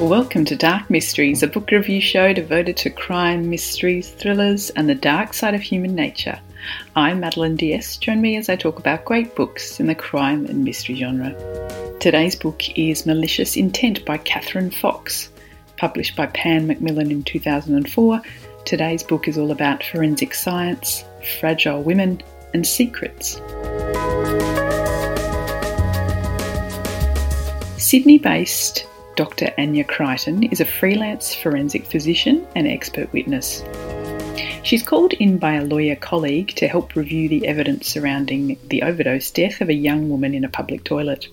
Welcome to Dark Mysteries, a book review show devoted to crime, mysteries, thrillers, and the dark side of human nature. I'm Madeline Diaz. Join me as I talk about great books in the crime and mystery genre. Today's book is Malicious Intent by Kathryn Fox. Published by Pan Macmillan in 2004, today's book is all about forensic science, fragile women, and secrets. Sydney based Dr. Anya Crichton is a freelance forensic physician and expert witness. She's called in by a lawyer colleague to help review the evidence surrounding the overdose death of a young woman in a public toilet.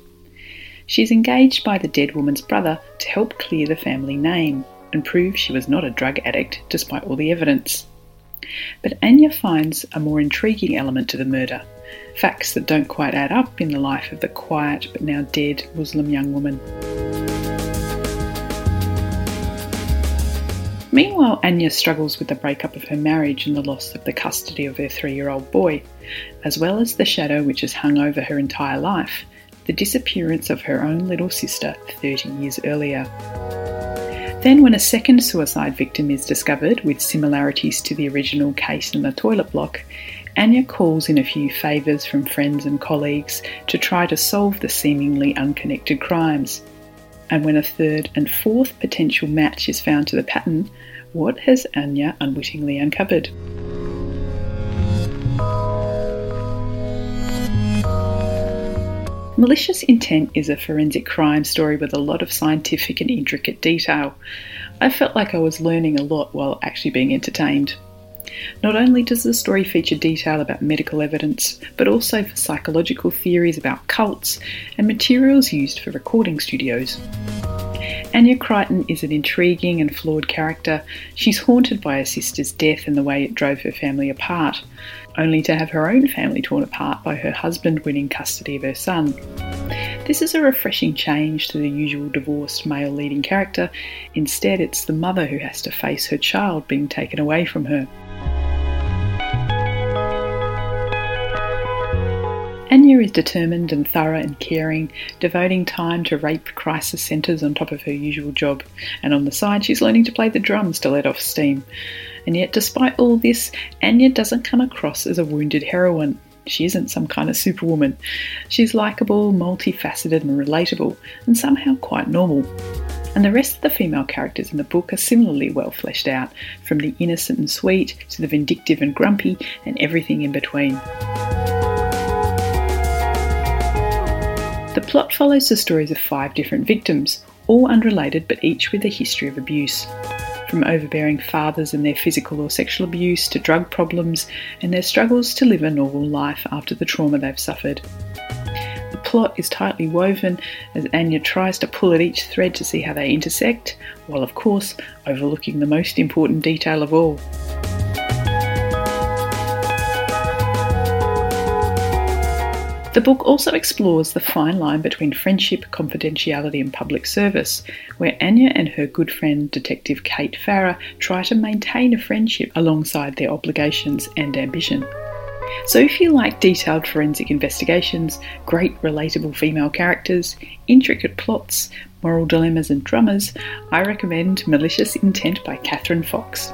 She's engaged by the dead woman's brother to help clear the family name and prove she was not a drug addict despite all the evidence. But Anya finds a more intriguing element to the murder facts that don't quite add up in the life of the quiet but now dead Muslim young woman. Meanwhile, Anya struggles with the breakup of her marriage and the loss of the custody of her three year old boy, as well as the shadow which has hung over her entire life the disappearance of her own little sister 30 years earlier. Then, when a second suicide victim is discovered with similarities to the original case in the toilet block, Anya calls in a few favours from friends and colleagues to try to solve the seemingly unconnected crimes. And when a third and fourth potential match is found to the pattern, what has Anya unwittingly uncovered? Malicious Intent is a forensic crime story with a lot of scientific and intricate detail. I felt like I was learning a lot while actually being entertained. Not only does the story feature detail about medical evidence, but also for psychological theories about cults and materials used for recording studios. Anya Crichton is an intriguing and flawed character. She's haunted by her sister's death and the way it drove her family apart, only to have her own family torn apart by her husband winning custody of her son. This is a refreshing change to the usual divorced male leading character. Instead, it's the mother who has to face her child being taken away from her. Anya is determined and thorough and caring, devoting time to rape crisis centres on top of her usual job, and on the side she's learning to play the drums to let off steam. And yet, despite all this, Anya doesn't come across as a wounded heroine. She isn't some kind of superwoman. She's likeable, multifaceted, and relatable, and somehow quite normal. And the rest of the female characters in the book are similarly well fleshed out, from the innocent and sweet to the vindictive and grumpy, and everything in between. Plot follows the stories of five different victims, all unrelated but each with a history of abuse. From overbearing fathers and their physical or sexual abuse to drug problems and their struggles to live a normal life after the trauma they've suffered. The plot is tightly woven as Anya tries to pull at each thread to see how they intersect, while of course overlooking the most important detail of all The book also explores the fine line between friendship, confidentiality, and public service, where Anya and her good friend, Detective Kate Farrer, try to maintain a friendship alongside their obligations and ambition. So, if you like detailed forensic investigations, great relatable female characters, intricate plots, moral dilemmas, and dramas, I recommend Malicious Intent by Kathryn Fox.